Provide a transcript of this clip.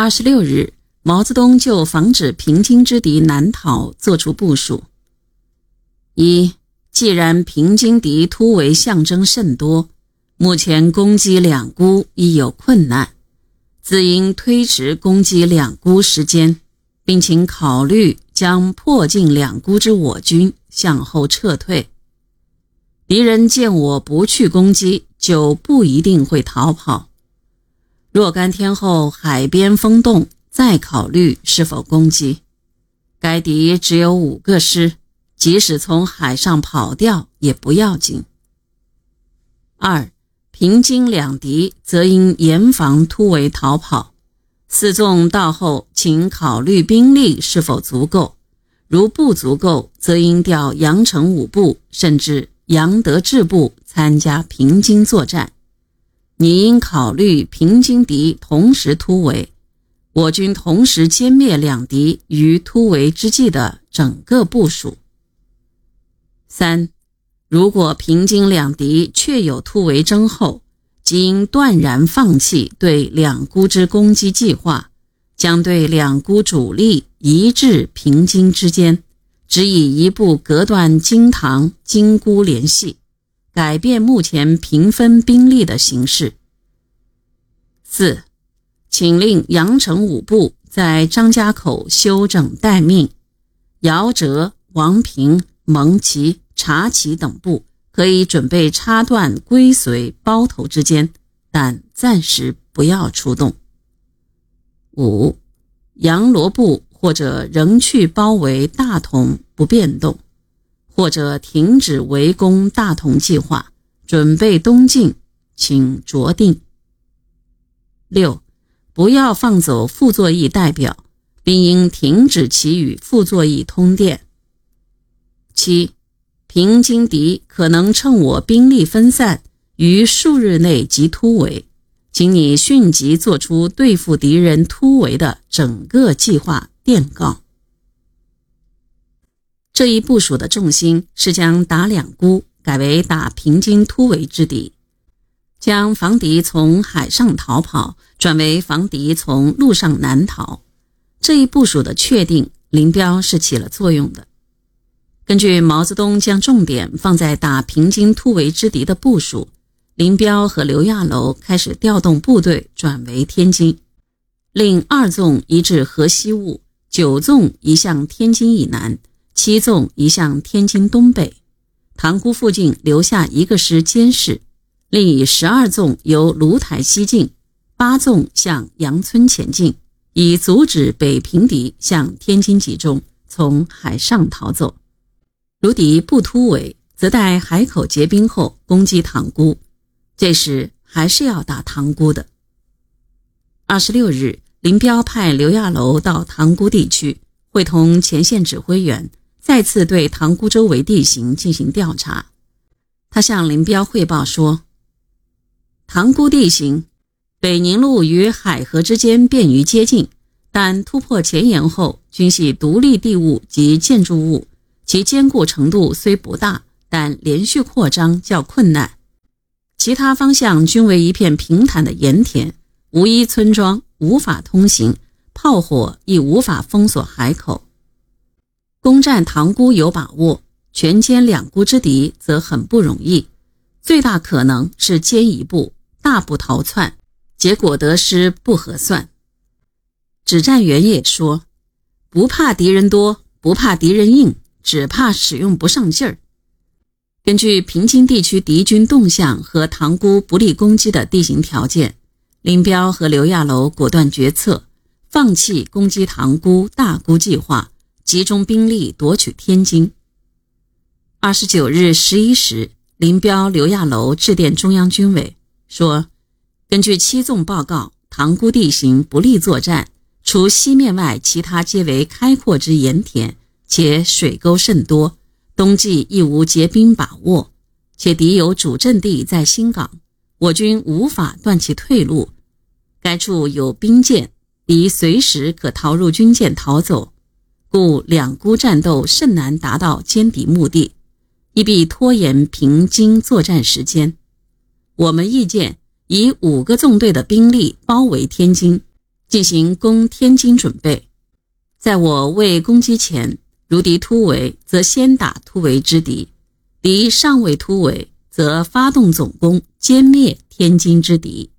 二十六日，毛泽东就防止平津之敌南逃作出部署：一，既然平津敌突围象征甚多，目前攻击两沽亦有困难，自应推迟攻击两沽时间，并请考虑将迫近两沽之我军向后撤退。敌人见我不去攻击，就不一定会逃跑。若干天后，海边风动，再考虑是否攻击。该敌只有五个师，即使从海上跑掉也不要紧。二平津两敌则应严防突围逃跑。四纵到后，请考虑兵力是否足够。如不足够，则应调杨成武部，甚至杨德志部参加平津作战。你应考虑平津敌同时突围，我军同时歼灭两敌于突围之际的整个部署。三，如果平津两敌确有突围征候，即应断然放弃对两沽之攻击计划，将对两沽主力移至平津之间，只以一部隔断京塘、京沽联系。改变目前平分兵力的形势。四，请令杨成武部在张家口休整待命，姚哲、王平、蒙奇、查奇等部可以准备插断归绥、包头之间，但暂时不要出动。五，杨罗部或者仍去包围大同不变动。或者停止围攻大同计划，准备东进，请酌定。六，不要放走傅作义代表，并应停止其与傅作义通电。七，平津敌可能趁我兵力分散，于数日内即突围，请你迅即做出对付敌人突围的整个计划电告。这一部署的重心是将打两沽改为打平津突围之敌，将防敌从海上逃跑转为防敌从陆上南逃。这一部署的确定，林彪是起了作用的。根据毛泽东将重点放在打平津突围之敌的部署，林彪和刘亚楼开始调动部队转为天津，令二纵移至河西务，九纵移向天津以南。七纵移向天津东北，塘沽附近留下一个师监视，另以十二纵由芦台西进，八纵向杨村前进，以阻止北平敌向天津集中，从海上逃走。如敌不突围，则待海口结冰后攻击塘沽，这时还是要打塘沽的。二十六日，林彪派刘亚楼到塘沽地区，会同前线指挥员。再次对塘沽周围地形进行调查，他向林彪汇报说：“塘沽地形，北宁路与海河之间便于接近，但突破前沿后均系独立地物及建筑物，其坚固程度虽不大，但连续扩张较困难。其他方向均为一片平坦的盐田，无一村庄，无法通行，炮火亦无法封锁海口。”攻占塘沽有把握，全歼两沽之敌则很不容易。最大可能是歼一步，大步逃窜，结果得失不合算。指战员也说：“不怕敌人多，不怕敌人硬，只怕使用不上劲儿。”根据平津地区敌军动向和塘沽不利攻击的地形条件，林彪和刘亚楼果断决策，放弃攻击塘沽大沽计划。集中兵力夺取天津。二十九日十一时，林彪、刘亚楼致电中央军委，说：“根据七纵报告，塘沽地形不利作战，除西面外，其他皆为开阔之盐田，且水沟甚多，冬季亦无结冰把握。且敌有主阵地在新港，我军无法断其退路。该处有兵舰，敌随时可逃入军舰逃走。”故两孤战斗甚难达到歼敌目的，亦必拖延平津作战时间。我们意见以五个纵队的兵力包围天津，进行攻天津准备。在我未攻击前，如敌突围，则先打突围之敌；敌尚未突围，则发动总攻，歼灭天津之敌。